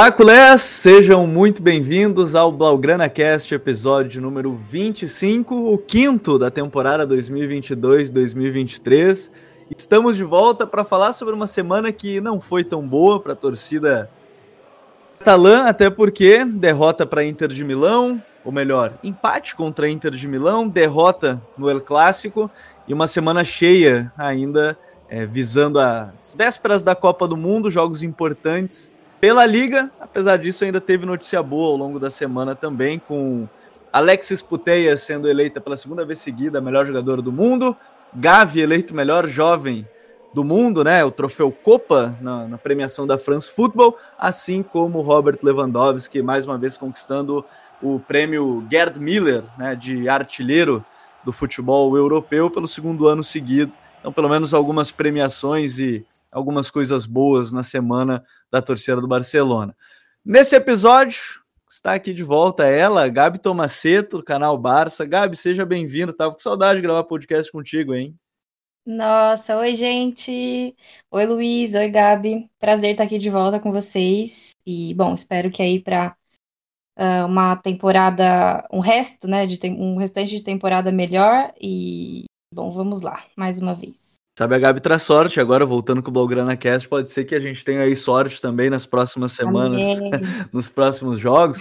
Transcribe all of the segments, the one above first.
Olá, culés! Sejam muito bem-vindos ao Blaugrana Cast, episódio número 25, o quinto da temporada 2022-2023. Estamos de volta para falar sobre uma semana que não foi tão boa para a torcida catalã, até porque derrota para Inter de Milão, ou melhor, empate contra a Inter de Milão, derrota no El Clássico e uma semana cheia ainda é, visando as vésperas da Copa do Mundo, jogos importantes pela Liga, apesar disso, ainda teve notícia boa ao longo da semana também, com Alexis Putellas sendo eleita pela segunda vez seguida a melhor jogadora do mundo, Gavi eleito melhor jovem do mundo, né? O troféu Copa na, na, premiação da France Football, assim como Robert Lewandowski, mais uma vez conquistando o prêmio Gerd Miller, né? De artilheiro do futebol europeu pelo segundo ano seguido. Então, pelo menos algumas premiações e algumas coisas boas na semana da torcida do Barcelona. Nesse episódio, está aqui de volta ela, Gabi Tomaceto, do canal Barça. Gabi, seja bem-vinda. Tava com saudade de gravar podcast contigo, hein? Nossa, oi, gente. Oi, Luiz. Oi, Gabi. Prazer estar aqui de volta com vocês. E, bom, espero que aí para ah, uma temporada, um resto, né, de um restante de temporada melhor. E, bom, vamos lá, mais uma vez. Sabe, a Gabi traz sorte. Agora, voltando com o Blaugrana Cast, pode ser que a gente tenha aí sorte também nas próximas semanas, nos próximos jogos.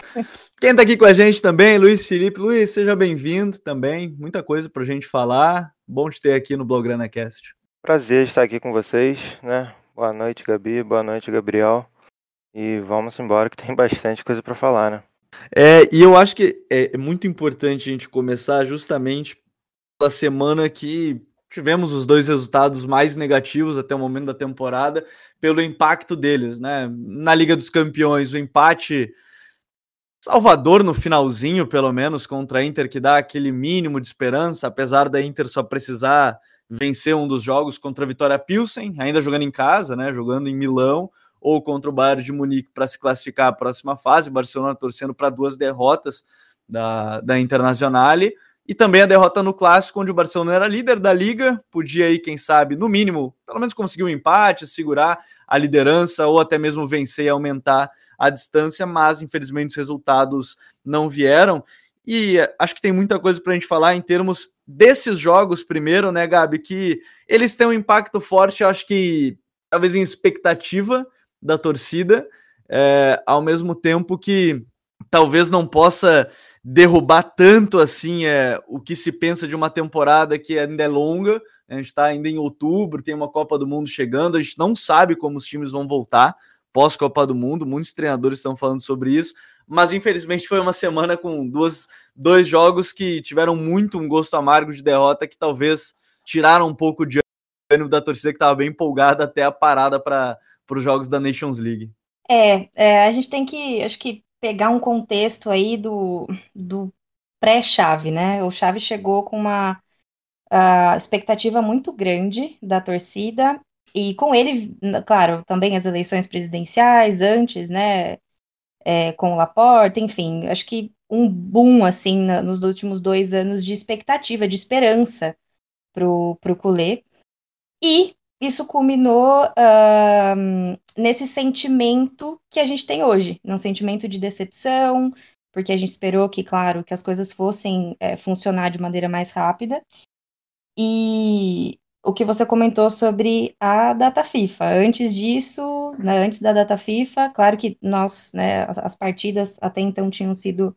Quem tá aqui com a gente também, Luiz Felipe. Luiz, seja bem-vindo também. Muita coisa pra gente falar. Bom te ter aqui no Blaugrana Cast. Prazer estar aqui com vocês, né? Boa noite, Gabi. Boa noite, Gabriel. E vamos embora que tem bastante coisa para falar, né? É, e eu acho que é muito importante a gente começar justamente pela semana que tivemos os dois resultados mais negativos até o momento da temporada pelo impacto deles, né? Na Liga dos Campeões, o empate Salvador no finalzinho, pelo menos, contra a Inter, que dá aquele mínimo de esperança, apesar da Inter só precisar vencer um dos jogos contra a Vitória Pilsen, ainda jogando em casa, né? Jogando em Milão, ou contra o Bayern de Munique para se classificar à próxima fase. O Barcelona torcendo para duas derrotas da, da Internazionale. E também a derrota no clássico, onde o Barcelona era líder da liga, podia aí, quem sabe, no mínimo, pelo menos conseguir um empate, segurar a liderança ou até mesmo vencer e aumentar a distância, mas infelizmente os resultados não vieram. E acho que tem muita coisa para a gente falar em termos desses jogos, primeiro, né, Gabi? Que eles têm um impacto forte, acho que talvez em expectativa da torcida, é, ao mesmo tempo que talvez não possa derrubar tanto assim é, o que se pensa de uma temporada que ainda é longa. Né? A gente está ainda em outubro, tem uma Copa do Mundo chegando, a gente não sabe como os times vão voltar pós-Copa do Mundo, muitos treinadores estão falando sobre isso, mas infelizmente foi uma semana com duas, dois jogos que tiveram muito um gosto amargo de derrota que talvez tiraram um pouco de ânimo da torcida que estava bem empolgada até a parada para os jogos da Nations League. É, é, a gente tem que, acho que pegar um contexto aí do, do pré-chave, né? O Chave chegou com uma uh, expectativa muito grande da torcida e com ele, claro, também as eleições presidenciais antes, né? É, com o Laporta, enfim, acho que um boom assim na, nos últimos dois anos de expectativa, de esperança pro, pro Culé. E isso culminou uh, nesse sentimento que a gente tem hoje, num sentimento de decepção, porque a gente esperou que, claro, que as coisas fossem é, funcionar de maneira mais rápida. E o que você comentou sobre a data FIFA. Antes disso, né, antes da data FIFA, claro que nós, né, as, as partidas até então tinham sido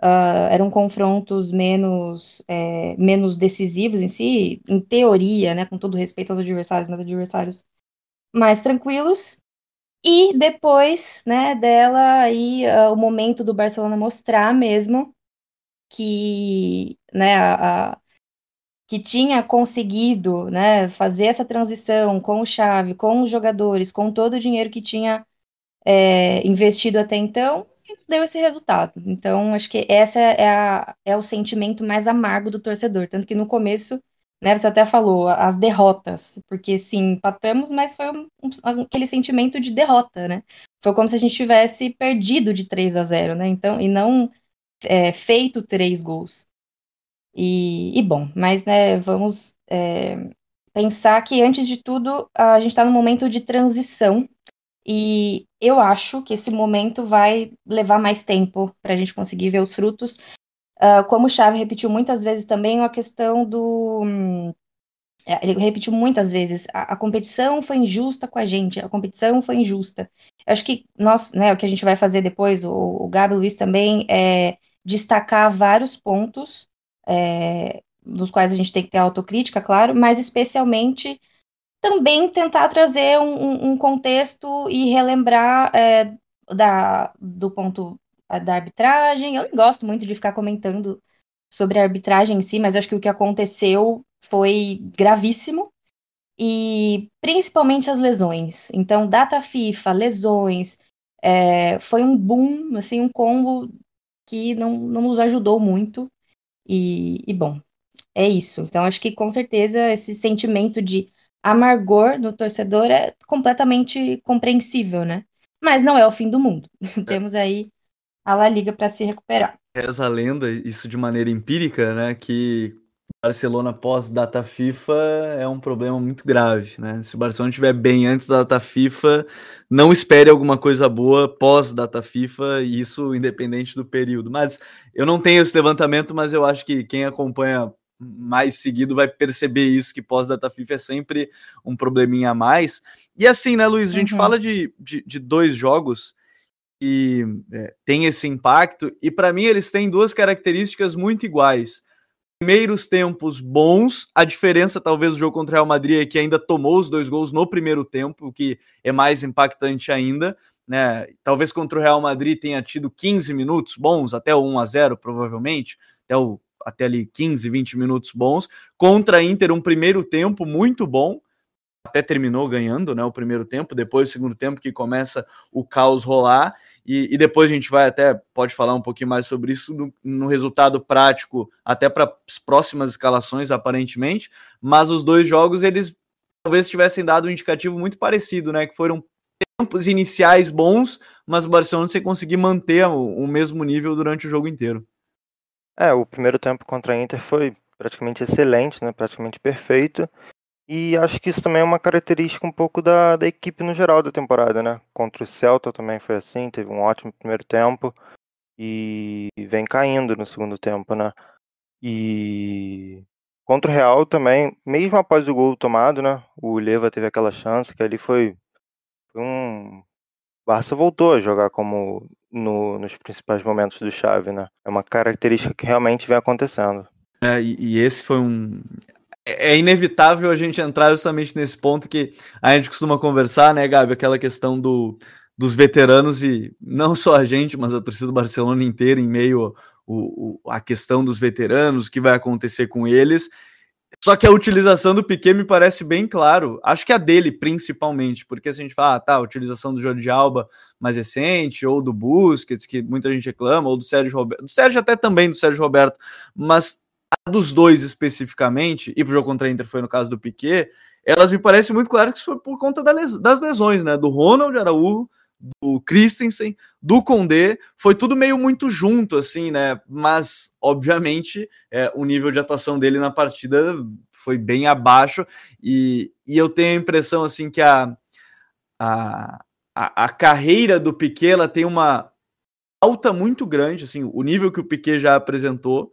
Uh, eram confrontos menos, é, menos decisivos em si, em teoria, né, com todo respeito aos adversários, mas adversários mais tranquilos. E depois, né, dela aí uh, o momento do Barcelona mostrar mesmo que, né, a, a, que tinha conseguido, né, fazer essa transição com o Xavi, com os jogadores, com todo o dinheiro que tinha é, investido até então, deu esse resultado. Então, acho que essa é, a, é o sentimento mais amargo do torcedor. Tanto que no começo, né, você até falou, as derrotas, porque sim, empatamos, mas foi um, um, aquele sentimento de derrota, né? Foi como se a gente tivesse perdido de 3 a 0, né? Então, e não é, feito três gols. E, e, bom, mas né, vamos é, pensar que antes de tudo a gente está num momento de transição E eu acho que esse momento vai levar mais tempo para a gente conseguir ver os frutos. Uh, como o Chave repetiu muitas vezes também a questão do. Hum, ele repetiu muitas vezes: a, a, competição foi injusta com a gente, a competição foi injusta. Eu acho que nós, né, o que a gente vai fazer depois, o, o Gabi Luiz também, é destacar vários pontos, é, dos quais a gente tem que ter autocrítica, claro, mas especialmente também tentar trazer um, um contexto e relembrar é, da, do ponto da arbitragem. Eu não gosto muito de ficar comentando sobre a arbitragem em si, mas acho que o que aconteceu foi gravíssimo e principalmente as lesões. Então, data FIFA, lesões, é, foi um boom, assim, um combo que não, não nos ajudou muito. E, e, bom, é isso. Então, acho que com certeza esse sentimento de amargor no torcedor é completamente compreensível, né? Mas não é o fim do mundo. É. Temos aí a La Liga para se recuperar. Reza a lenda, isso de maneira empírica, né? Que Barcelona pós data FIFA é um problema muito grave, né? Se o Barcelona estiver bem antes da data FIFA, não espere alguma coisa boa pós data FIFA, e isso independente do período. Mas eu não tenho esse levantamento, mas eu acho que quem acompanha mais seguido vai perceber isso, que pós-data FIFA é sempre um probleminha a mais. E assim, né, Luiz, a gente uhum. fala de, de, de, dois jogos que é, tem esse impacto, e para mim eles têm duas características muito iguais. Primeiros tempos bons, a diferença talvez do jogo contra o Real Madrid é que ainda tomou os dois gols no primeiro tempo, o que é mais impactante ainda. Né? Talvez contra o Real Madrid tenha tido 15 minutos bons, até o 1 a 0 provavelmente, até o até ali 15, 20 minutos bons. Contra a Inter, um primeiro tempo muito bom, até terminou ganhando né, o primeiro tempo, depois o segundo tempo que começa o caos rolar, e, e depois a gente vai até, pode falar um pouquinho mais sobre isso no, no resultado prático, até para as próximas escalações, aparentemente, mas os dois jogos, eles talvez tivessem dado um indicativo muito parecido, né, que foram tempos iniciais bons, mas o Barcelona sem conseguir manter o, o mesmo nível durante o jogo inteiro. É, o primeiro tempo contra a Inter foi praticamente excelente, né? Praticamente perfeito. E acho que isso também é uma característica um pouco da, da equipe no geral da temporada, né? Contra o Celta também foi assim, teve um ótimo primeiro tempo e vem caindo no segundo tempo, né? E contra o Real também, mesmo após o gol tomado, né? O Leva teve aquela chance que ali foi, foi um Barça voltou a jogar como no, nos principais momentos do Chave, né? É uma característica que realmente vem acontecendo. É, e, e esse foi um. É, é inevitável a gente entrar justamente nesse ponto que a gente costuma conversar, né, Gabi? Aquela questão do, dos veteranos e não só a gente, mas a torcida do Barcelona inteira em meio o, o, a questão dos veteranos, o que vai acontecer com eles. Só que a utilização do Piquet me parece bem claro. Acho que a dele, principalmente, porque se a gente fala, ah, tá, a utilização do Jordi Alba mais recente, ou do Busquets, que muita gente reclama, ou do Sérgio Roberto. Do Sérgio até também, do Sérgio Roberto, mas a dos dois especificamente, e pro jogo contra a Inter foi no caso do Piquet, elas me parecem muito claras que foi por conta das lesões, né? Do Ronald Araújo, do Christensen, do Condé, foi tudo meio muito junto, assim, né? Mas, obviamente, é, o nível de atuação dele na partida foi bem abaixo, e, e eu tenho a impressão, assim, que a, a, a, carreira do Piquet, ela tem uma alta muito grande, assim, o nível que o Piquet já apresentou,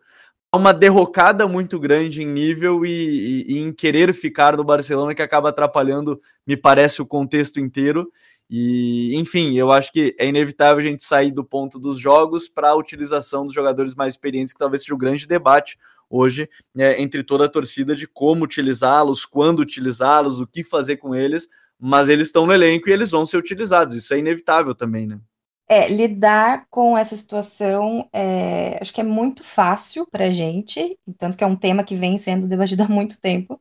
uma derrocada muito grande em nível e, e, e, em querer ficar no Barcelona que acaba atrapalhando, me parece, o contexto inteiro. E, enfim, eu acho que é inevitável a gente sair do ponto dos jogos para a utilização dos jogadores mais experientes, que talvez seja o grande debate hoje é, entre toda a torcida de como utilizá-los, quando utilizá-los, o que fazer com eles, mas eles estão no elenco e eles vão ser utilizados, isso é inevitável também, né? É, lidar com essa situação é, acho que é muito fácil para a gente, tanto que é um tema que vem sendo debatido há muito tempo,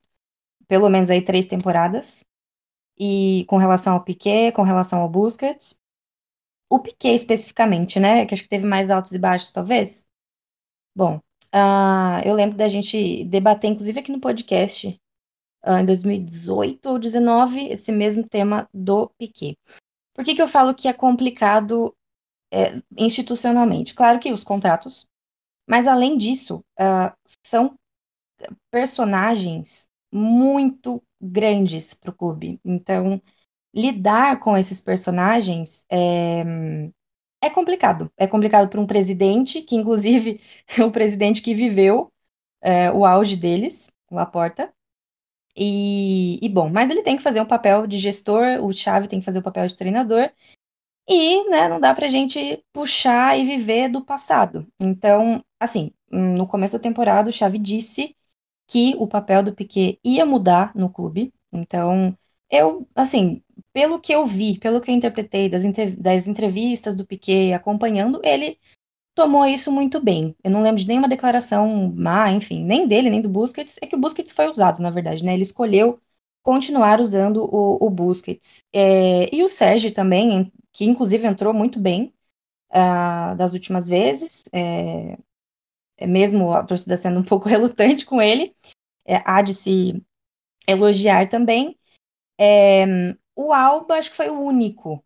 pelo menos aí três temporadas e com relação ao Piquet, com relação ao Busquets. O Piquet especificamente, né? Que acho que teve mais altos e baixos, talvez. Bom, uh, eu lembro da gente debater, inclusive aqui no podcast, uh, em 2018 ou 2019, esse mesmo tema do Piquet. Por que, que eu falo que é complicado é, institucionalmente? Claro que os contratos, mas além disso, uh, são personagens muito grandes para o clube. Então, lidar com esses personagens é, é complicado. É complicado para um presidente, que inclusive é o presidente que viveu é, o auge deles, Laporta. E, e bom, mas ele tem que fazer um papel de gestor, o Chave tem que fazer o papel de treinador, e né, não dá pra gente puxar e viver do passado. Então, assim, no começo da temporada, o Chave disse que o papel do Piquet ia mudar no clube. Então, eu, assim, pelo que eu vi, pelo que eu interpretei das, das entrevistas do Piquet acompanhando, ele tomou isso muito bem. Eu não lembro de nenhuma declaração má, enfim, nem dele, nem do Busquets. É que o Busquets foi usado, na verdade, né? Ele escolheu continuar usando o, o Busquets. É, e o Sérgio também, que inclusive entrou muito bem uh, das últimas vezes, é, mesmo a torcida sendo um pouco relutante com ele, é, há de se elogiar também. É, o Alba, acho que foi o único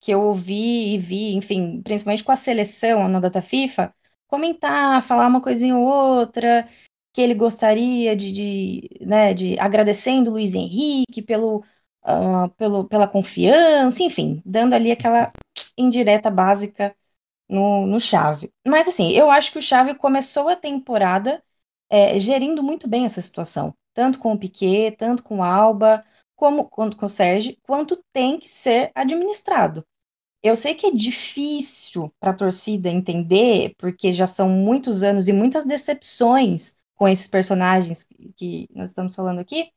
que eu ouvi e vi, enfim, principalmente com a seleção na data FIFA, comentar, falar uma coisinha ou outra, que ele gostaria de, de, né, de agradecendo o Luiz Henrique pelo, uh, pelo, pela confiança, enfim, dando ali aquela indireta básica no, no Chave. Mas assim, eu acho que o Chave começou a temporada é, gerindo muito bem essa situação, tanto com o Piquet, tanto com o Alba, como quanto com o Sérgio, quanto tem que ser administrado. Eu sei que é difícil para a torcida entender, porque já são muitos anos e muitas decepções com esses personagens que nós estamos falando aqui,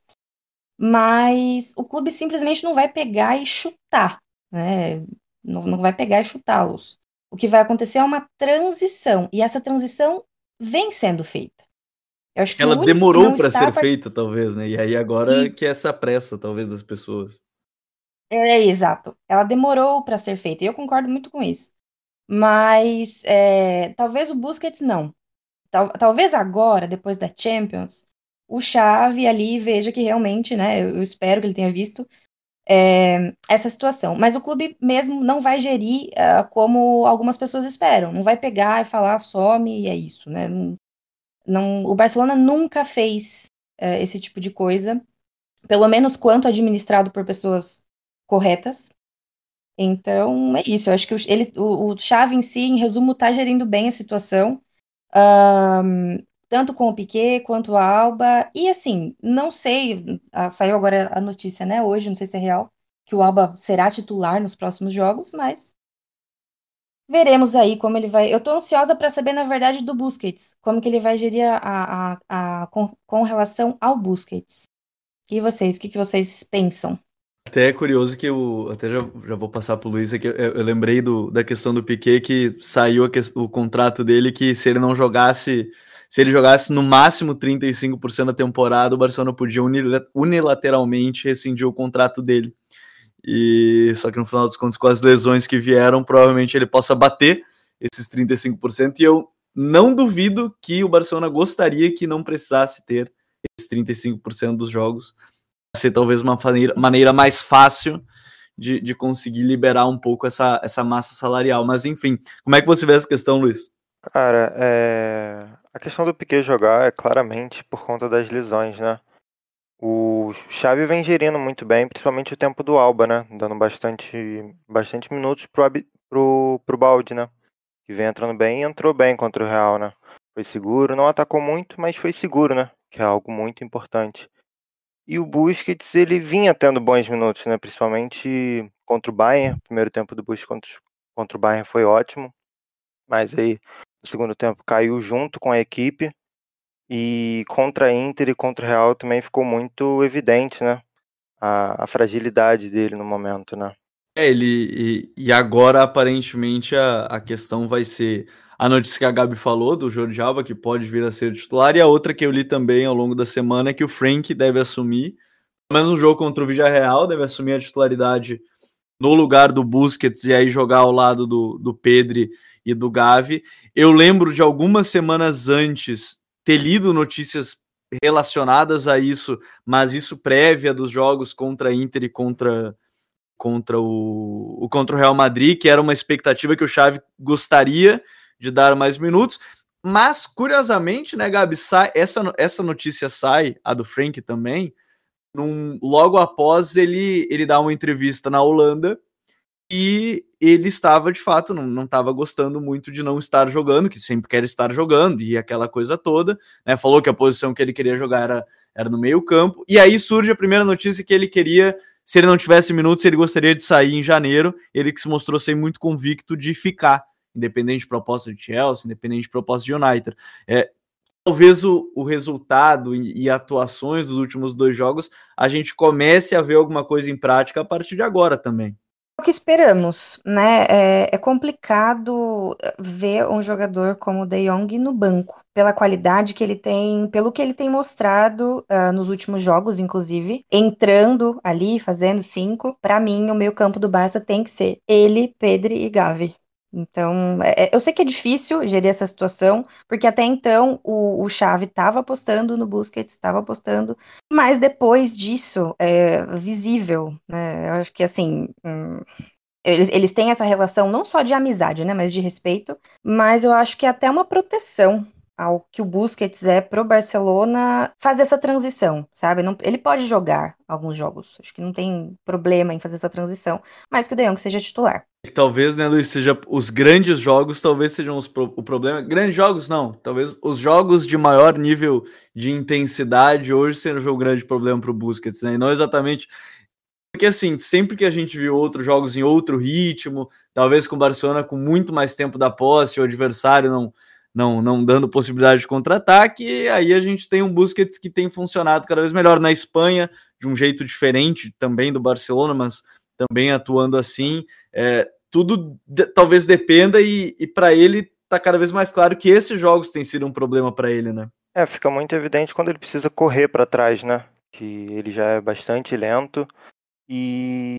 mas o clube simplesmente não vai pegar e chutar, né? Não, não vai pegar e chutá-los. O que vai acontecer é uma transição, e essa transição vem sendo feita. Ela demorou para ser feita, talvez, né? E aí agora Isso. que é essa pressa, talvez, das pessoas. É, exato. Ela demorou para ser feita, e eu concordo muito com isso. Mas é, talvez o Busquets não. Tal, talvez agora, depois da Champions, o Xavi ali veja que realmente, né, eu, eu espero que ele tenha visto é, essa situação. Mas o clube mesmo não vai gerir uh, como algumas pessoas esperam. Não vai pegar e falar some e é isso, né? Não, não, o Barcelona nunca fez uh, esse tipo de coisa, pelo menos quanto administrado por pessoas corretas. Então é isso. Eu acho que o, ele, o, o Xavi em si, em resumo, está gerindo bem a situação um, tanto com o Piquet quanto a Alba. E assim, não sei, saiu agora a notícia, né, hoje, não sei se é real, que o Alba será titular nos próximos jogos, mas veremos aí como ele vai. Eu tô ansiosa para saber, na verdade, do Busquets, como que ele vai gerir a, a, a com, com, relação ao Busquets. E vocês, o que, que vocês pensam? Até é curioso que eu até já, já vou passar para o Luiz aqui. Eu, eu, lembrei do, da questão do Piquet que saiu que, o contrato dele que se ele não jogasse, se ele jogasse no máximo 35% da temporada, o Barcelona podia unilateralmente rescindir o contrato dele. E só que no final dos contos, com as lesões que vieram, provavelmente ele possa bater esses 35%. E eu não duvido que o Barcelona gostaria que não precisasse ter esses 35% dos jogos ser talvez uma maneira, mais fácil de, de conseguir liberar um pouco essa, essa massa salarial. Mas enfim, como é que você vê essa questão, Luiz? Cara, é... a questão do Piquet jogar é claramente por conta das lesões, né? O Xavi vem gerindo muito bem, principalmente o tempo do Alba, né? Dando bastante, bastante minutos pro, pro, pro Balde, né? Que vem entrando bem e entrou bem contra o Real, né? Foi seguro, não atacou muito, mas foi seguro, né? Que é algo muito importante. E o Busquets, ele vinha tendo bons minutos, né? Principalmente contra o Bayern. O primeiro tempo do Busquets contra, contra o Bayern foi ótimo. Mas aí, no segundo tempo, caiu junto com a equipe. E contra a Inter e contra o Real também ficou muito evidente, né? A, a fragilidade dele no momento, né? É, ele. E, e agora, aparentemente, a, a questão vai ser a notícia que a Gabi falou do Jordi Alba, que pode vir a ser titular, e a outra que eu li também ao longo da semana é que o Frank deve assumir, pelo menos um jogo contra o Villarreal, deve assumir a titularidade no lugar do Busquets e aí jogar ao lado do, do Pedri e do Gavi. Eu lembro de algumas semanas antes ter lido notícias relacionadas a isso, mas isso prévia dos jogos contra Inter e contra contra o, o contra o Real Madrid, que era uma expectativa que o Xavi gostaria de dar mais minutos. Mas, curiosamente, né, Gabi, sai, essa, essa notícia sai, a do Frank também, num, logo após ele, ele dá uma entrevista na Holanda e ele estava de fato, não estava gostando muito de não estar jogando, que sempre quer estar jogando e aquela coisa toda, né? Falou que a posição que ele queria jogar era, era no meio-campo, e aí surge a primeira notícia que ele queria, se ele não tivesse minutos, ele gostaria de sair em janeiro. Ele que se mostrou ser muito convicto de ficar, independente de proposta de Chelsea, independente de proposta de United. É, talvez o, o resultado e, e, atuações dos últimos dois jogos a gente comece a ver alguma coisa em prática a partir de agora também. Que esperamos, né? É, é complicado ver um jogador como o De Jong no banco, pela qualidade que ele tem, pelo que ele tem mostrado uh, nos últimos jogos, inclusive, entrando ali, fazendo cinco. Para mim, o meio campo do Barça tem que ser ele, Pedri e Gavi. Então, é, é, eu sei que é difícil gerir essa situação, porque até então o, o estava apostando no Busquets, estava apostando, mas depois disso, é visível, né? Eu acho que, assim, hum, eles, eles têm essa relação não só de amizade, né, mas de respeito, mas eu acho que é até uma proteção ao que o Busquets é pro Barcelona fazer essa transição, sabe? Não, ele pode jogar alguns jogos, acho que não tem problema em fazer essa transição, mas que o De Jong seja titular. Talvez, né, Luiz, seja os grandes jogos, talvez sejam os pro, o problema. Grandes jogos, não. Talvez os jogos de maior nível de intensidade hoje sejam o grande problema para o Busquets, né? E não exatamente. Porque, assim, sempre que a gente viu outros jogos em outro ritmo, talvez com o Barcelona com muito mais tempo da posse, o adversário não não, não dando possibilidade de contra-ataque, aí a gente tem um Busquets que tem funcionado cada vez melhor na Espanha, de um jeito diferente também do Barcelona, mas também atuando assim. É, tudo de, talvez dependa, e, e para ele tá cada vez mais claro que esses jogos têm sido um problema para ele, né? É, fica muito evidente quando ele precisa correr para trás, né? Que ele já é bastante lento e,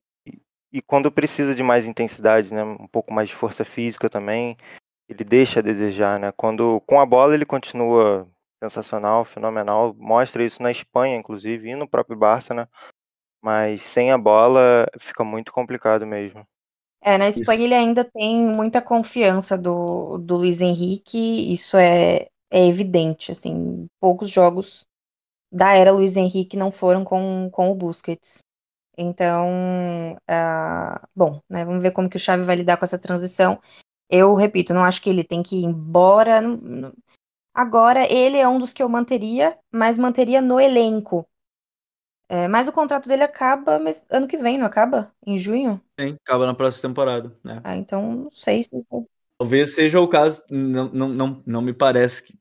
e quando precisa de mais intensidade, né? Um pouco mais de força física também ele deixa a desejar, né? Quando com a bola ele continua sensacional, fenomenal, mostra isso na Espanha, inclusive, e no próprio Barça, né? Mas sem a bola fica muito complicado mesmo. É, na Espanha isso. ele ainda tem muita confiança do, do Luiz Henrique, isso é, é evidente, assim, poucos jogos da era Luiz Henrique não foram com, com o Busquets. Então, uh, bom, né, vamos ver como que o Xavi vai lidar com essa transição. Eu repito, não acho que ele tem que ir embora. Agora, ele é um dos que eu manteria, mas manteria no elenco. É, mas o contrato dele acaba mas ano que vem, não acaba? Em junho? Sim, acaba na próxima temporada. Né? Ah, então não sei se. Talvez seja o caso, não, não, não, não me parece que.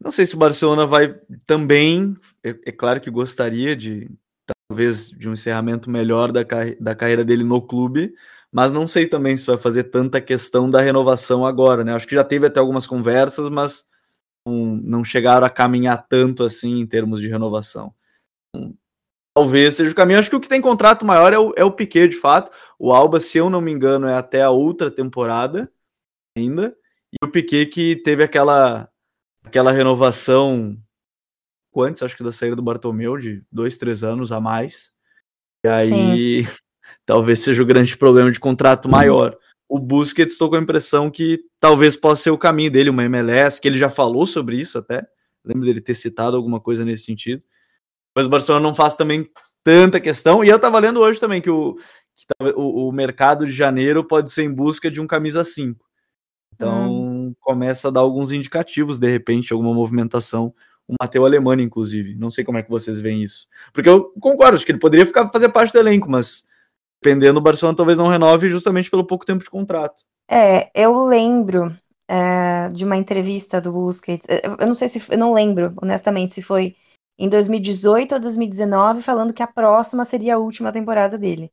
Não sei se o Barcelona vai também. É, é claro que gostaria de talvez de um encerramento melhor da, da carreira dele no clube, mas não sei também se vai fazer tanta questão da renovação agora, né? Acho que já teve até algumas conversas, mas não, não chegaram a caminhar tanto assim em termos de renovação. Então, talvez seja o caminho. Acho que o que tem contrato maior é o, é o Piquet, de fato. O Alba, se eu não me engano, é até a outra temporada ainda. E o Piquet que teve aquela, aquela renovação antes, acho que da saída do Bartomeu, de dois, três anos a mais. E aí Sim. talvez seja o grande problema de contrato maior. O Busquets estou com a impressão que talvez possa ser o caminho dele, uma MLS, que ele já falou sobre isso até. Lembro dele ter citado alguma coisa nesse sentido. Mas o Barcelona não faz também tanta questão. E eu estava lendo hoje também que, o, que o, o, mercado de janeiro pode ser em busca de um camisa 5. Então hum. começa a dar alguns indicativos, de repente, alguma movimentação o Mateu Alemani, inclusive. Não sei como é que vocês veem isso. Porque eu concordo, acho que ele poderia ficar fazer parte do elenco, mas dependendo, o Barcelona talvez não renove justamente pelo pouco tempo de contrato. É, eu lembro é, de uma entrevista do Busquets, é, eu não sei se, eu não lembro, honestamente, se foi em 2018 ou 2019, falando que a próxima seria a última temporada dele.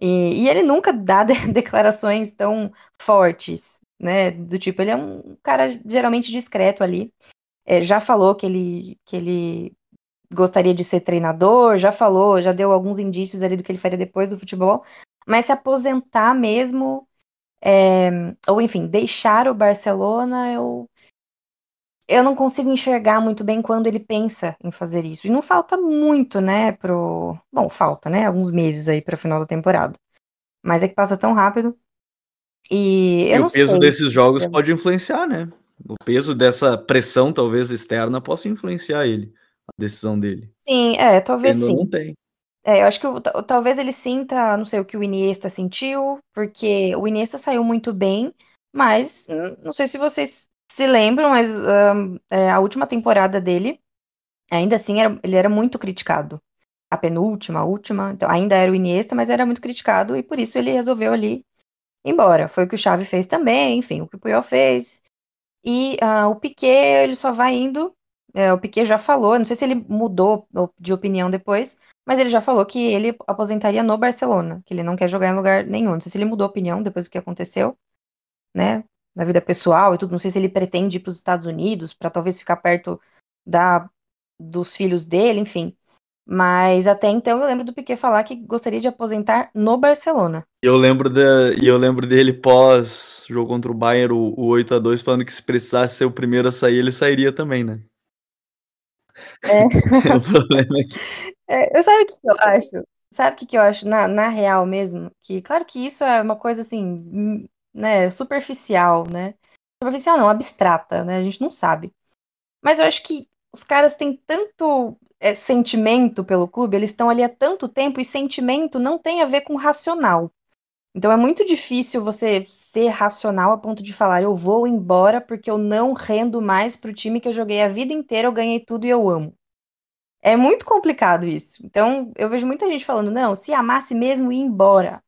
E, e ele nunca dá de, declarações tão fortes, né? Do tipo, ele é um cara geralmente discreto ali é, já falou que ele, que ele gostaria de ser treinador, já falou, já deu alguns indícios ali do que ele faria depois do futebol, mas se aposentar mesmo, é, ou enfim, deixar o Barcelona, eu, eu não consigo enxergar muito bem quando ele pensa em fazer isso. E não falta muito, né, pro... Bom, falta, né, alguns meses aí para o final da temporada. Mas é que passa tão rápido. E, e o peso sei. desses jogos pode influenciar, né? O peso dessa pressão, talvez externa, possa influenciar ele, decisão dele. Sim, é, talvez ele sim. Não tem. É, eu acho que talvez ele sinta, não sei o que o Iniesta sentiu, porque o Iniesta saiu muito bem, mas hum, não sei se vocês se lembram, mas um, é, a última temporada dele, ainda assim, era, ele era muito criticado. A penúltima, a última, então ainda era o Iniesta, mas era muito criticado e por isso ele resolveu ali ir embora. Foi o que o Xavi fez também, enfim, o que o Puyol fez. E uh, o Piquet, ele só vai indo. É, o Piquet já falou, não sei se ele mudou de opinião depois, mas ele já falou que ele aposentaria no Barcelona, que ele não quer jogar em lugar nenhum. Não sei se ele mudou opinião depois do que aconteceu, né? Na vida pessoal e tudo. Não sei se ele pretende ir para os Estados Unidos para talvez ficar perto da dos filhos dele, enfim. Mas até então eu lembro do Piquet falar que gostaria de aposentar no Barcelona. E eu lembro, de, eu lembro dele pós jogo contra o Bayern, o, o 8 a 2 falando que se precisasse ser o primeiro a sair, ele sairia também, né? É. o problema é que... é, eu sabe o que eu acho? Sabe o que, que eu acho na, na real mesmo? Que claro que isso é uma coisa assim, hum, né, superficial, né? Superficial não, abstrata, né? A gente não sabe. Mas eu acho que os caras têm tanto é, sentimento pelo clube, eles estão ali há tanto tempo e sentimento não tem a ver com racional. Então é muito difícil você ser racional a ponto de falar eu vou embora porque eu não rendo mais para o time que eu joguei a vida inteira, eu ganhei tudo e eu amo. É muito complicado isso. Então eu vejo muita gente falando não, se amasse mesmo ir embora.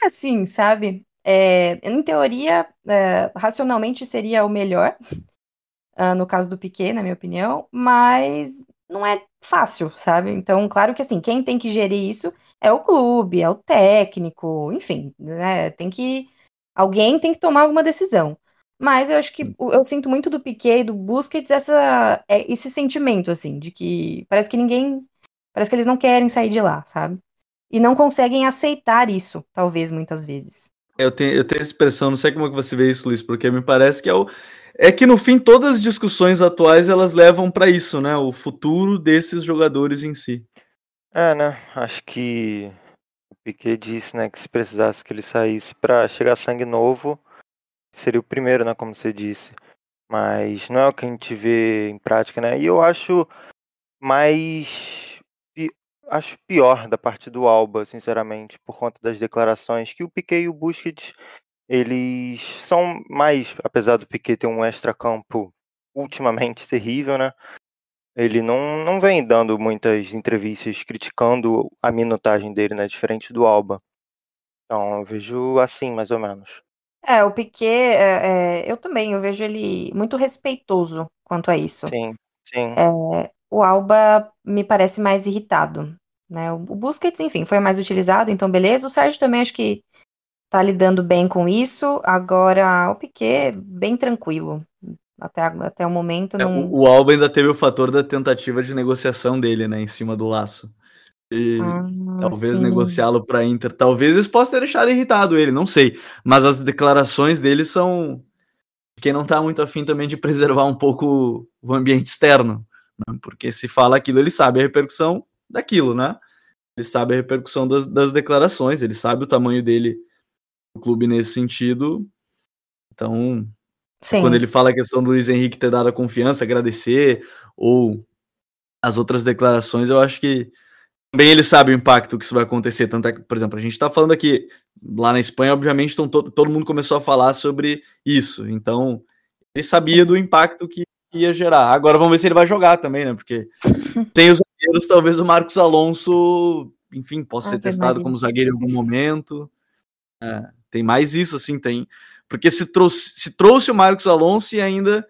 Assim, sabe? É, em teoria, é, racionalmente seria o melhor, uh, no caso do Piquet, na minha opinião, mas não é fácil, sabe? Então, claro que assim, quem tem que gerir isso é o clube, é o técnico, enfim, né? Tem que. Alguém tem que tomar alguma decisão. Mas eu acho que eu sinto muito do Piquet e do Busquets essa, é, esse sentimento, assim, de que parece que ninguém. Parece que eles não querem sair de lá, sabe? E não conseguem aceitar isso, talvez, muitas vezes. Eu tenho, eu tenho essa expressão, não sei como é que você vê isso, Luiz, porque me parece que é o, é que no fim todas as discussões atuais elas levam para isso, né? O futuro desses jogadores em si. É, né? Acho que o Piquet disse, né, que se precisasse que ele saísse para chegar sangue novo, seria o primeiro, né, como você disse. Mas não é o que a gente vê em prática, né? E eu acho mais acho pior da parte do Alba, sinceramente, por conta das declarações que o Piquet e o Busquets eles são mais, apesar do Piquet ter um extra-campo ultimamente terrível, né? Ele não, não vem dando muitas entrevistas criticando a minutagem dele, né? Diferente do Alba. Então, eu vejo assim, mais ou menos. É, o Piquet, é, é, eu também, eu vejo ele muito respeitoso quanto a isso. Sim, sim. É, o Alba me parece mais irritado. Né? O Busquets, enfim, foi mais utilizado, então beleza. O Sérgio também acho que tá lidando bem com isso. Agora, o Piquet, bem tranquilo. Até, até o momento é, não. O Alba ainda teve o fator da tentativa de negociação dele, né, em cima do laço. E ah, talvez negociá-lo para Inter. Talvez isso possa ter deixado irritado ele, não sei. Mas as declarações dele são. Quem não tá muito afim também de preservar um pouco o ambiente externo. Né? Porque se fala aquilo, ele sabe a repercussão daquilo, né? Ele sabe a repercussão das, das declarações, ele sabe o tamanho dele clube nesse sentido. Então, Sim. quando ele fala a questão do Luiz Henrique ter dado a confiança, agradecer, ou as outras declarações, eu acho que também ele sabe o impacto que isso vai acontecer. Tanto é que, por exemplo, a gente está falando aqui, lá na Espanha, obviamente, então, todo, todo mundo começou a falar sobre isso. Então, ele sabia Sim. do impacto que ia gerar. Agora vamos ver se ele vai jogar também, né? Porque tem os zagueiros, talvez o Marcos Alonso, enfim, possa ah, ser testado como zagueiro em algum momento. É, tem mais isso, assim, tem. Porque se trouxe, se trouxe o Marcos Alonso e ainda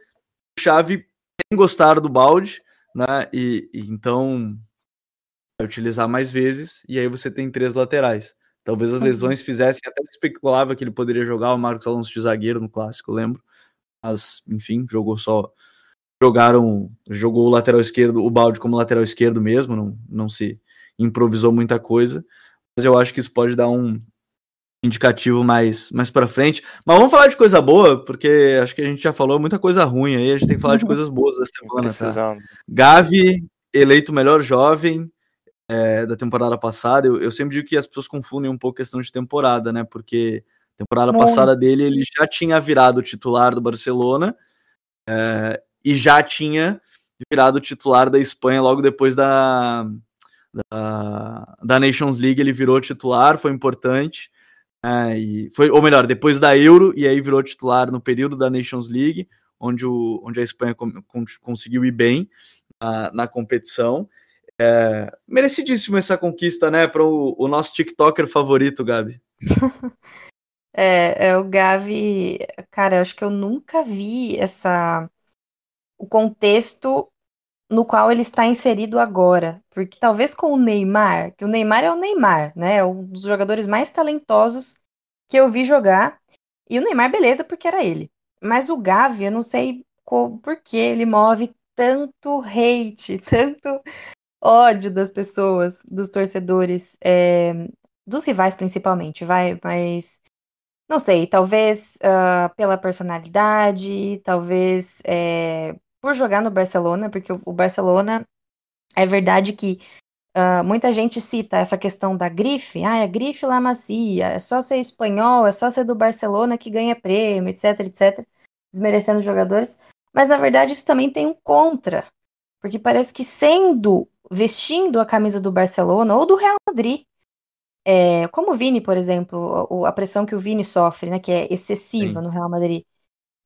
o Xavi tem gostado do balde, né? E, e então vai utilizar mais vezes, e aí você tem três laterais. Talvez as uhum. lesões fizessem, até se especulava que ele poderia jogar o Marcos Alonso de zagueiro no clássico, lembro. Mas, enfim, jogou só. Jogaram. Jogou o lateral esquerdo, o balde como lateral esquerdo mesmo, não, não se improvisou muita coisa. Mas eu acho que isso pode dar um, indicativo mais, mais para frente. Mas vamos falar de coisa boa, porque acho que a gente já falou muita coisa ruim aí, a gente tem que falar de coisas boas da semana, tá? Gavi, eleito melhor jovem é, da temporada passada. Eu, eu, sempre digo que as pessoas confundem um pouco a questão de temporada, né? Porque temporada passada dele ele já tinha virado titular do Barcelona é, e já tinha virado titular da Espanha logo depois da, da, da Nations League ele virou titular, foi importante. É, e foi, ou melhor, depois da Euro, e aí virou titular no período da Nations League, onde, o, onde a Espanha com, com, conseguiu ir bem na, competição. É, merecidíssimo essa conquista, né, para o, o, nosso TikToker favorito, Gabi. é, é, o Gavi, cara, eu acho que eu nunca vi essa o contexto no qual ele está inserido agora. Porque talvez com o Neymar, que o Neymar é o Neymar, né? É um dos jogadores mais talentosos que eu vi jogar. E o Neymar, beleza, porque era ele. Mas o Gavi, eu não sei por que ele move tanto hate, tanto ódio das pessoas, dos torcedores, é, dos rivais principalmente, vai, mas não sei, talvez uh, pela personalidade, talvez é, por jogar no Barcelona, porque o, Barcelona é verdade que uh, muita gente cita essa questão da grife, ah, a grife lá macia, é só ser espanhol, é só ser do Barcelona que ganha prêmio, etc, etc, desmerecendo os jogadores, mas na verdade isso também tem um contra, porque parece que sendo, vestindo a camisa do Barcelona ou do Real Madrid, é, como o Vini, por exemplo, a pressão que o Vini sofre, né, que é excessiva Sim. no Real Madrid,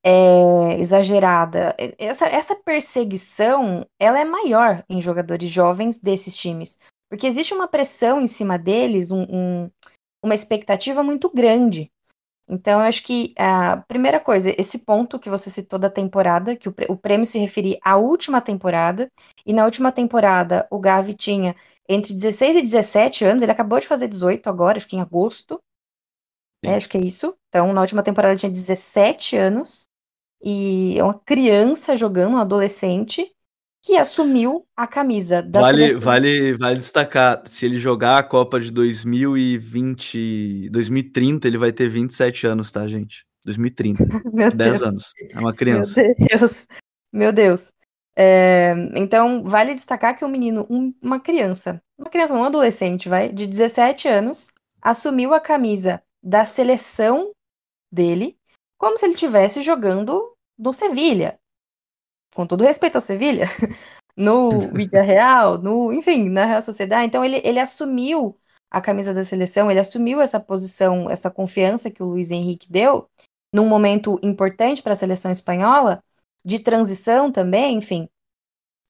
é, exagerada. Essa, essa perseguição, ela é maior em jogadores jovens desses times, porque existe uma pressão em cima deles, um, um, uma expectativa muito grande. Então, eu acho que a primeira coisa, esse ponto que você citou da temporada, que o, o prêmio se referia à última temporada, e na última temporada o Gavi tinha entre 16 e 17 anos, ele acabou de fazer 18 agora, acho que em agosto, é, acho que é isso. Então, na última temporada tinha 17 anos e é uma criança jogando, um adolescente, que assumiu a camisa da vale, seleção. Vale, vale destacar, se ele jogar a Copa de 2020, 2030, ele vai ter 27 anos, tá, gente? 2030. Meu 10 Deus. anos. É uma criança. Meu Deus. Meu Deus. É, então, vale destacar que um menino, um, uma criança, uma criança, um adolescente, vai, de 17 anos, assumiu a camisa da seleção dele, como se ele estivesse jogando no Sevilha. Com todo respeito ao Sevilha, no Vídeo Real, no, enfim, na Real Sociedade. Então ele, ele assumiu a camisa da seleção, ele assumiu essa posição, essa confiança que o Luiz Henrique deu, num momento importante para a seleção espanhola, de transição também, enfim,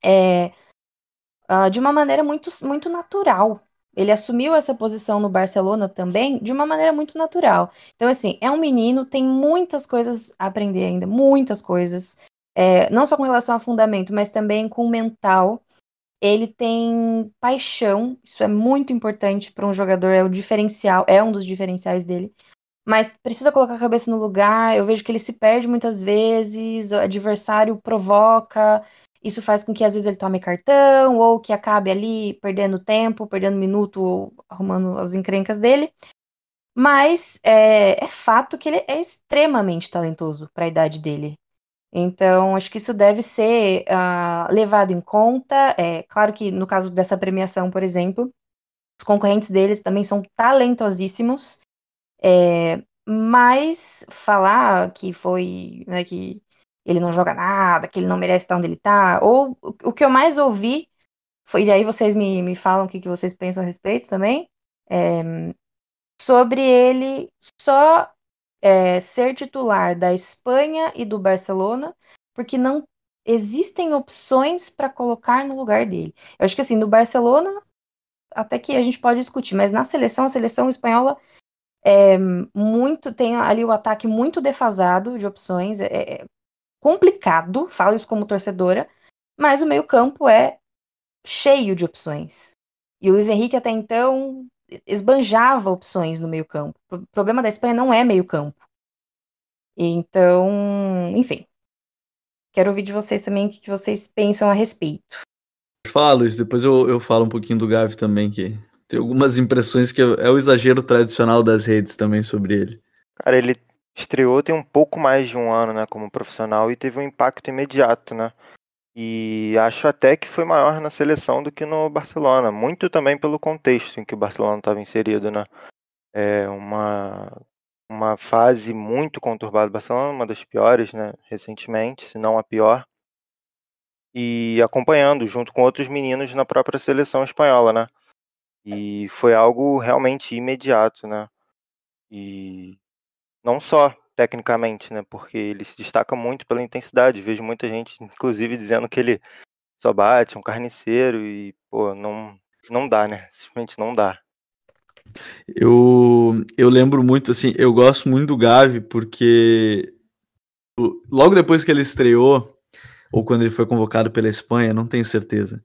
é, uh, de uma maneira muito, muito natural. Ele assumiu essa posição no Barcelona também de uma maneira muito natural. Então, assim, é um menino, tem muitas coisas a aprender ainda, muitas coisas. É, não só com relação a fundamento, mas também com o mental. Ele tem paixão, isso é muito importante para um jogador, é o diferencial, é um dos diferenciais dele. Mas precisa colocar a cabeça no lugar. Eu vejo que ele se perde muitas vezes, o adversário provoca, isso faz com que às vezes ele tome cartão ou que acabe ali perdendo tempo, perdendo minuto ou arrumando as encrencas dele. Mas é, é fato que ele é extremamente talentoso para a idade dele. Então, acho que isso deve ser uh, levado em conta. É claro que no caso dessa premiação, por exemplo, os concorrentes deles também são talentosíssimos. É, mas falar que foi, né, que ele não joga nada, que ele não merece estar onde ele está. Ou o que eu mais ouvi foi, e aí vocês me, me falam o que, que vocês pensam a respeito também, é, sobre ele só é, ser titular da Espanha e do Barcelona, porque não existem opções para colocar no lugar dele. Eu acho que assim, no Barcelona, até que a gente pode discutir, mas na seleção, a seleção espanhola é muito tem ali o ataque muito defasado de opções. É, é complicado, falo isso como torcedora, mas o meio-campo é cheio de opções. E o Luiz Henrique até então esbanjava opções no meio-campo. O problema da Espanha não é meio-campo. Então, enfim. Quero ouvir de vocês também o que vocês pensam a respeito. Fala, Luiz, depois eu, eu falo um pouquinho do Gavi também, que tem algumas impressões que é o exagero tradicional das redes também sobre ele. Cara, ele estreou tem um pouco mais de um ano, né, como profissional e teve um impacto imediato, né? E acho até que foi maior na seleção do que no Barcelona, muito também pelo contexto em que o Barcelona estava inserido, né? É uma uma fase muito conturbada do Barcelona, uma das piores, né, recentemente, se não a pior. E acompanhando junto com outros meninos na própria seleção espanhola, né? E foi algo realmente imediato, né? E não só tecnicamente, né? Porque ele se destaca muito pela intensidade. Vejo muita gente, inclusive, dizendo que ele só bate, é um carniceiro e, pô, não, não dá, né? Simplesmente não dá. Eu, eu lembro muito, assim, eu gosto muito do Gavi porque logo depois que ele estreou, ou quando ele foi convocado pela Espanha, não tenho certeza.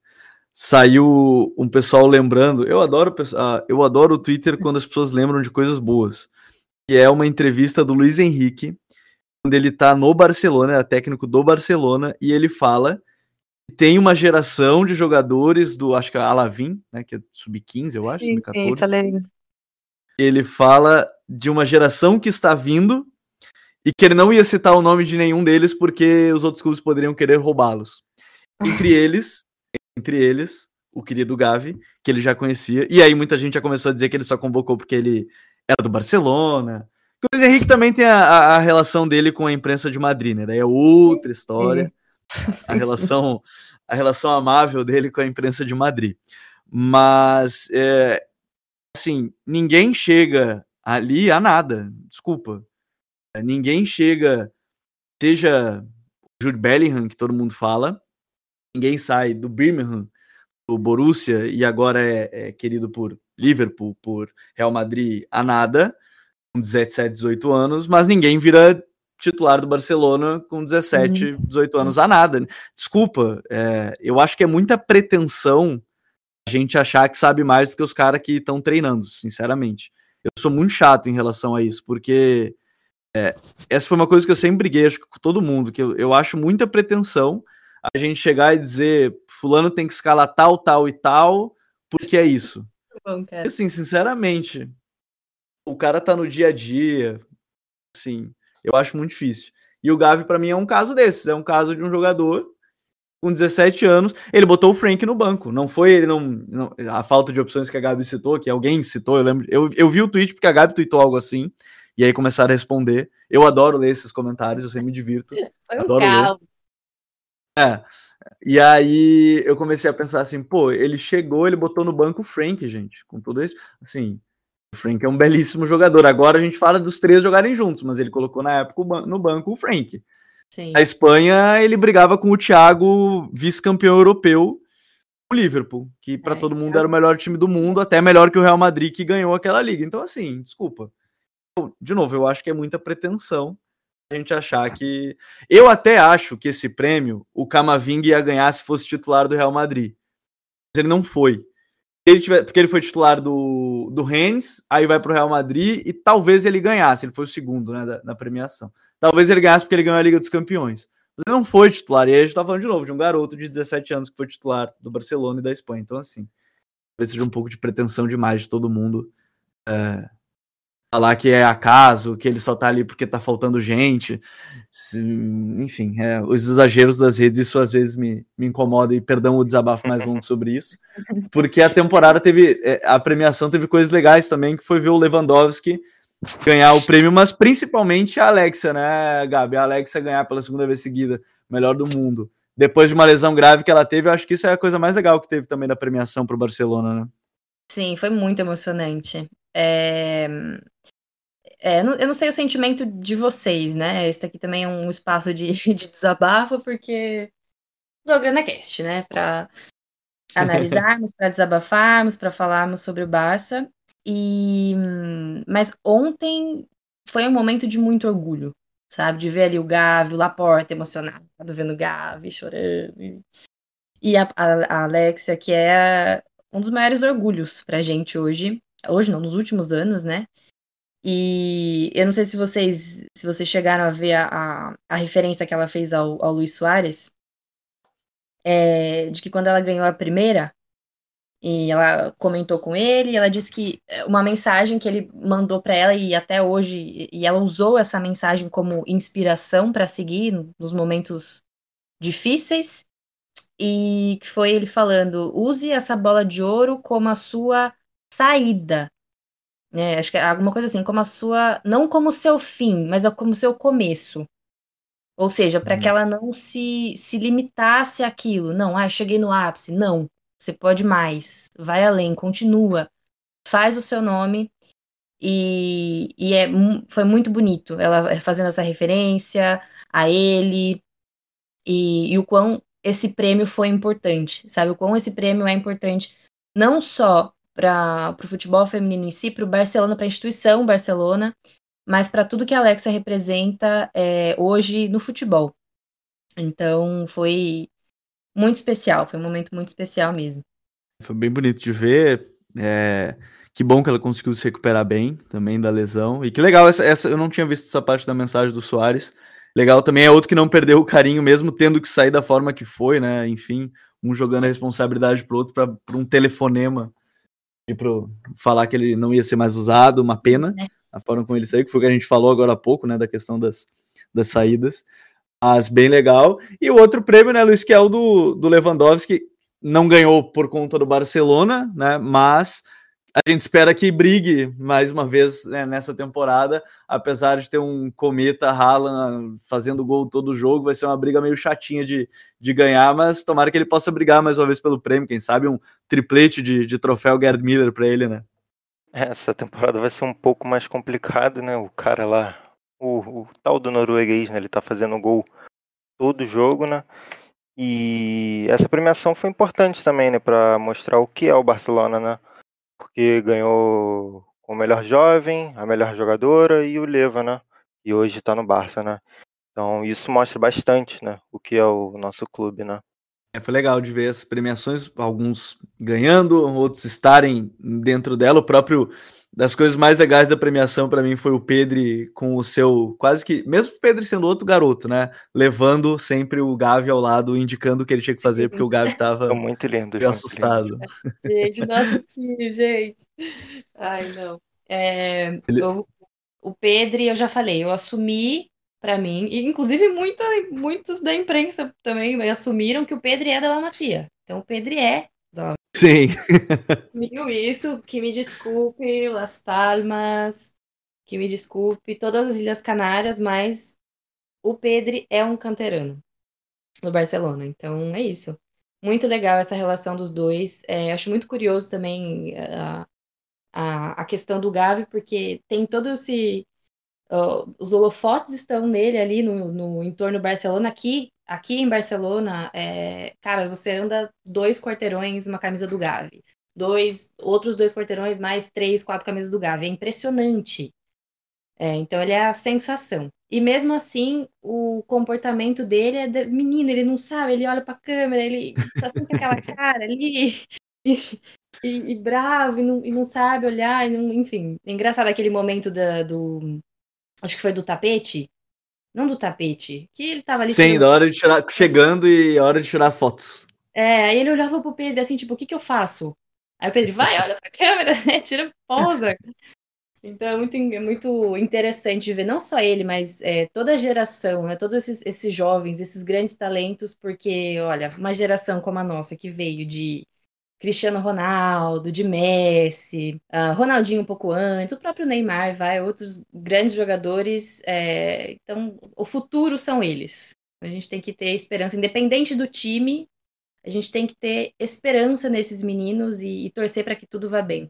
Saiu um pessoal lembrando. Eu adoro, ah, eu adoro o Twitter quando as pessoas lembram de coisas boas. Que é uma entrevista do Luiz Henrique, quando ele tá no Barcelona, é técnico do Barcelona, e ele fala que tem uma geração de jogadores do, acho que é Alavim, né, que é sub-15, eu acho, sub-14. Ele fala de uma geração que está vindo e que ele não ia citar o nome de nenhum deles porque os outros clubes poderiam querer roubá-los. Entre eles, entre eles, o querido Gavi, que ele já conhecia, e aí muita gente já começou a dizer que ele só convocou porque ele era do Barcelona. O Luiz Henrique também tem a, a, a, relação dele com a imprensa de Madrid, né? Daí é outra história. A relação, a relação amável dele com a imprensa de Madrid. Mas, é, assim, ninguém chega ali a nada. Desculpa. Ninguém chega, seja o Jude Bellingham, que todo mundo fala, ninguém sai do Birmingham, do Borussia, e agora é, é querido por Liverpool, por Real Madrid, a nada, com 17, 18 anos, mas ninguém vira titular do Barcelona com 17, 18 uhum. anos a nada. Desculpa, é, eu acho que é muita pretensão a gente achar que sabe mais do que os caras que estão treinando, sinceramente. Eu sou muito chato em relação a isso, porque é, essa foi uma coisa que eu sempre briguei acho, com todo mundo, que eu, eu acho muita pretensão a gente chegar e dizer fulano tem que escalar tal, tal e tal, porque é isso. Bom, assim, sinceramente, o cara tá no dia a dia, assim, eu acho muito difícil. E o Gavi, para mim, é um caso desses. É um caso de um jogador com 17 anos. Ele botou o Frank no banco. Não foi ele, não, não, A falta de opções que a Gabi citou, que alguém citou, eu lembro. Eu, eu vi o tweet porque a Gabi tweetou algo assim. E aí começaram a responder. Eu adoro ler esses comentários, eu sempre me divirto. Foi um adoro ler. É. E aí eu comecei a pensar assim, pô, ele chegou, ele botou no banco o Frank, gente, com tudo isso. Assim, o Frank é um belíssimo jogador. Agora a gente fala dos três jogarem juntos, mas ele colocou na época no banco o Frank. Sim. A Espanha, ele brigava com o Thiago, vice-campeão europeu, o Liverpool, que para é, todo mundo era o melhor time do mundo, até melhor que o Real Madrid que ganhou aquela liga. Então, assim, desculpa de novo, eu acho que é muita pretensão gente achar que. Eu até acho que esse prêmio o Camavinga ia ganhar se fosse titular do Real Madrid. Mas ele não foi. Ele tiver, porque ele foi titular do, do Rennes, aí vai para o Real Madrid e talvez ele ganhasse. Ele foi o segundo né, da, premiação. Talvez ele ganhasse porque ele ganhou a Liga dos Campeões. Mas ele não foi titular. E aí a gente está falando de novo de um garoto de 17 anos que foi titular do Barcelona e da Espanha. Então, assim, talvez seja um pouco de pretensão demais de todo mundo. É, falar que é acaso, que ele só tá ali porque tá faltando gente. Enfim, é, os exageros das redes, isso às vezes me, me incomoda, e perdão o desabafo mais longo sobre isso, porque a temporada teve, é, a premiação teve coisas legais também, que foi ver o Lewandowski ganhar o prêmio, mas principalmente a Alexia, né, Gabi? A Alexia ganhar pela segunda vez seguida, melhor do mundo. Depois de uma lesão grave que ela teve, eu acho que isso é a coisa mais legal que teve também da premiação para o Barcelona, né? Sim, foi muito emocionante. É... É, eu não sei o sentimento de vocês, né? Esse aqui também é um espaço de, de desabafo, porque o programa é cast, né? Para analisarmos, para desabafarmos, para falarmos sobre o Barça. E mas ontem foi um momento de muito orgulho, sabe? De ver ali o Gavi, o Laporta emocionado, vendo o Gavi chorando. E a, a, a Alexia, que é um dos maiores orgulhos pra gente hoje. Hoje não, nos últimos anos, né? E eu não sei se vocês se vocês chegaram a ver a, a, a referência que ela fez ao, ao Luiz Soares, é, de que quando ela ganhou a primeira, e ela comentou com ele, ela disse que é, uma mensagem que ele mandou para ela e até hoje, e ela usou essa mensagem como inspiração para seguir nos momentos difíceis, e que foi ele falando: use essa bola de ouro como a sua saída né? Acho que é alguma coisa assim, como a sua. Não como o seu fim, mas como o seu começo. Ou seja, para que uhum. ela não se, se limitasse àquilo. Não, ah, cheguei no ápice. Não. você pode mais, vai além, continua, faz o seu nome. E, e é, foi muito bonito ela fazendo essa referência a ele e, e o quão esse prêmio foi importante, sabe? O quão esse prêmio é importante não só para o futebol feminino em si, para o Barcelona, para a instituição Barcelona, mas para tudo que a Alexa representa é, hoje no futebol. Então foi muito especial, foi um momento muito especial mesmo. Foi bem bonito de ver. É, que bom que ela conseguiu se recuperar bem também da lesão. E que legal, essa, essa eu não tinha visto essa parte da mensagem do Soares. Legal também é outro que não perdeu o carinho, mesmo tendo que sair da forma que foi, né? Enfim, um jogando a responsabilidade pro outro para um telefonema para falar que ele não ia ser mais usado, uma pena, é. a forma como ele saiu, que foi o que a gente falou agora há pouco, né? Da questão das, das saídas. Mas bem legal. E o outro prêmio, né, Luiz, que é o do, do Lewandowski, não ganhou por conta do Barcelona, né? Mas a gente espera que brigue mais uma vez né, nessa temporada, apesar de ter um cometa Haaland fazendo gol todo jogo, vai ser uma briga meio chatinha de, de ganhar, mas tomara que ele possa brigar mais uma vez pelo prêmio, quem sabe um triplete de, de troféu Gerd Miller para ele, né? É, essa temporada vai ser um pouco mais complicada, né? O cara lá, o, o tal do norueguês, né? Ele tá fazendo gol todo jogo, né? E essa premiação foi importante também, né? Para mostrar o que é o Barcelona, né? Porque ganhou o melhor jovem, a melhor jogadora e o Leva, né? E hoje está no Barça, né? Então isso mostra bastante, né? O que é o nosso clube, né? É, foi legal de ver as premiações, alguns ganhando, outros estarem dentro dela. O próprio das coisas mais legais da premiação para mim foi o Pedri com o seu quase que, mesmo o Pedri sendo outro garoto, né, levando sempre o Gavi ao lado, indicando o que ele tinha que fazer, porque o Gavi estava muito lindo, meio assustado. Lindo. Gente, não assisti, gente. Ai, não. É, ele... eu, o Pedri, eu já falei, eu assumi para mim, e inclusive muita, muitos da imprensa também assumiram que o Pedri é da La Macia. Então o Pedri é da Sim. Viu isso? Que me desculpe, Las Palmas, que me desculpe todas as Ilhas Canárias, mas o Pedri é um canterano no Barcelona. Então é isso. Muito legal essa relação dos dois. É, acho muito curioso também a, a, a questão do Gavi, porque tem todo esse. Uh, os holofotes estão nele ali no, no entorno Barcelona. Aqui Aqui em Barcelona, é, cara, você anda dois quarteirões, uma camisa do Gavi. Dois, outros dois quarteirões, mais três, quatro camisas do Gavi. É impressionante. É, então ele é a sensação. E mesmo assim, o comportamento dele é de, menino, ele não sabe, ele olha pra câmera, ele tá sempre com aquela cara ali, e, e, bravo, e não, e não, sabe olhar, não, enfim. É engraçado aquele momento da, do. Acho que foi do tapete, não do tapete. Que ele tava ali. Sim, da hora de tirar. Chegando e hora de tirar fotos. É, aí ele olhava pro Pedro assim, tipo, o que que eu faço? Aí o Pedro, vai, olha pra câmera, né? Tira posa. Então é muito, é muito interessante ver não só ele, mas é, toda a geração, né? Todos esses, esses jovens, esses grandes talentos, porque, olha, uma geração como a nossa que veio de Cristiano Ronaldo, de Messi, uh, Ronaldinho um pouco antes, o próprio Neymar, vai, outros grandes jogadores. É, então, o futuro são eles. A gente tem que ter esperança, independente do time, a gente tem que ter esperança nesses meninos e, e torcer para que tudo vá bem.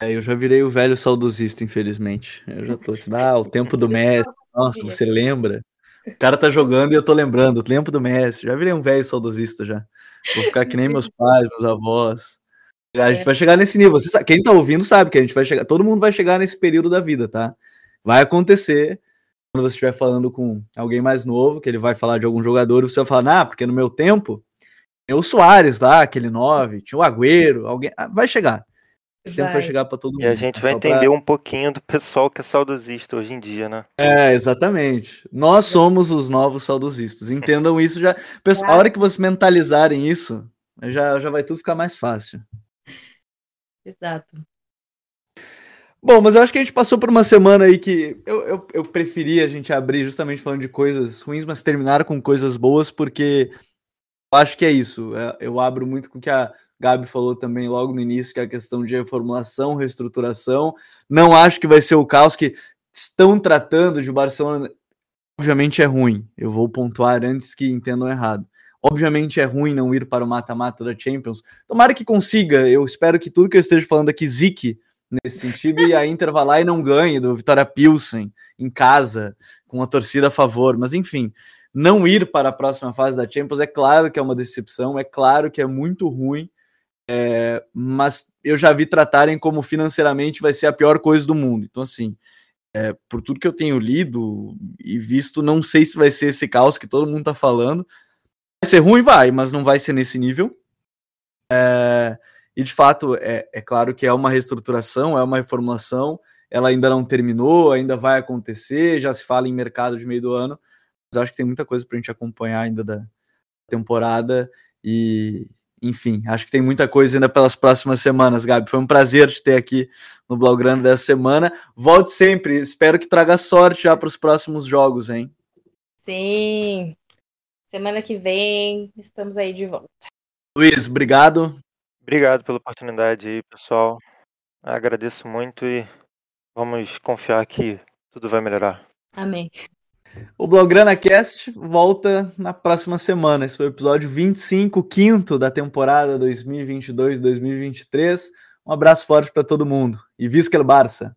É, eu já virei o velho saudosista, infelizmente. Eu já tô assim, ah, o tempo do Messi. Nossa, você lembra? O cara tá jogando e eu tô lembrando, o tempo do Messi. Já virei um velho saudosista já. Vou ficar que nem meus pais, meus avós. A gente é. vai chegar nesse nível. Você sabe, quem tá ouvindo sabe que a gente vai chegar. Todo mundo vai chegar nesse período da vida, tá? Vai acontecer quando você estiver falando com alguém mais novo, que ele vai falar de algum jogador, e você vai falar, ah, porque no meu tempo, tem o Soares lá, aquele 9, tinha o Agüero, alguém. Ah, vai chegar. Esse vai. tempo vai chegar para todo mundo. E a gente vai entender pra... um pouquinho do pessoal que é saudosista hoje em dia, né? É, exatamente. Nós somos os novos saudosistas. Entendam isso já. A hora que vocês mentalizarem isso, já, já vai tudo ficar mais fácil. Exato. Bom, mas eu acho que a gente passou por uma semana aí que eu, eu, eu preferia a gente abrir justamente falando de coisas ruins, mas terminar com coisas boas, porque eu acho que é isso. É, eu abro muito com o que a Gabi falou também logo no início, que é a questão de reformulação, reestruturação. Não acho que vai ser o caos que estão tratando de Barcelona. Obviamente é ruim. Eu vou pontuar antes que entendam errado. Obviamente é ruim não ir para o mata-mata da Champions. Tomara que consiga. Eu espero que tudo que eu esteja falando aqui zique nesse sentido e a Inter vá lá e não ganhe do Vitória Pilsen em casa, com a torcida a favor. Mas enfim, não ir para a próxima fase da Champions é claro que é uma decepção, é claro que é muito ruim. É, mas eu já vi tratarem como financeiramente vai ser a pior coisa do mundo. Então, assim, é, por tudo que eu tenho lido e visto, não sei se vai ser esse caos que todo mundo tá falando. Vai ser ruim, vai, mas não vai ser nesse nível. É, e de fato, é, é claro que é uma reestruturação, é uma reformulação, ela ainda não terminou, ainda vai acontecer, já se fala em mercado de meio do ano, mas acho que tem muita coisa para a gente acompanhar ainda da temporada e, enfim, acho que tem muita coisa ainda pelas próximas semanas, Gabi. Foi um prazer te ter aqui no Blaugrana dessa semana. Volte sempre, espero que traga sorte já para os próximos jogos, hein? Sim, semana que vem estamos aí de volta. Luiz, obrigado. Obrigado pela oportunidade aí, pessoal. Agradeço muito e vamos confiar que tudo vai melhorar. Amém. O Blaugrana Cast volta na próxima semana. Esse foi o episódio 25, quinto da temporada 2022-2023. Um abraço forte para todo mundo e Visca Barça.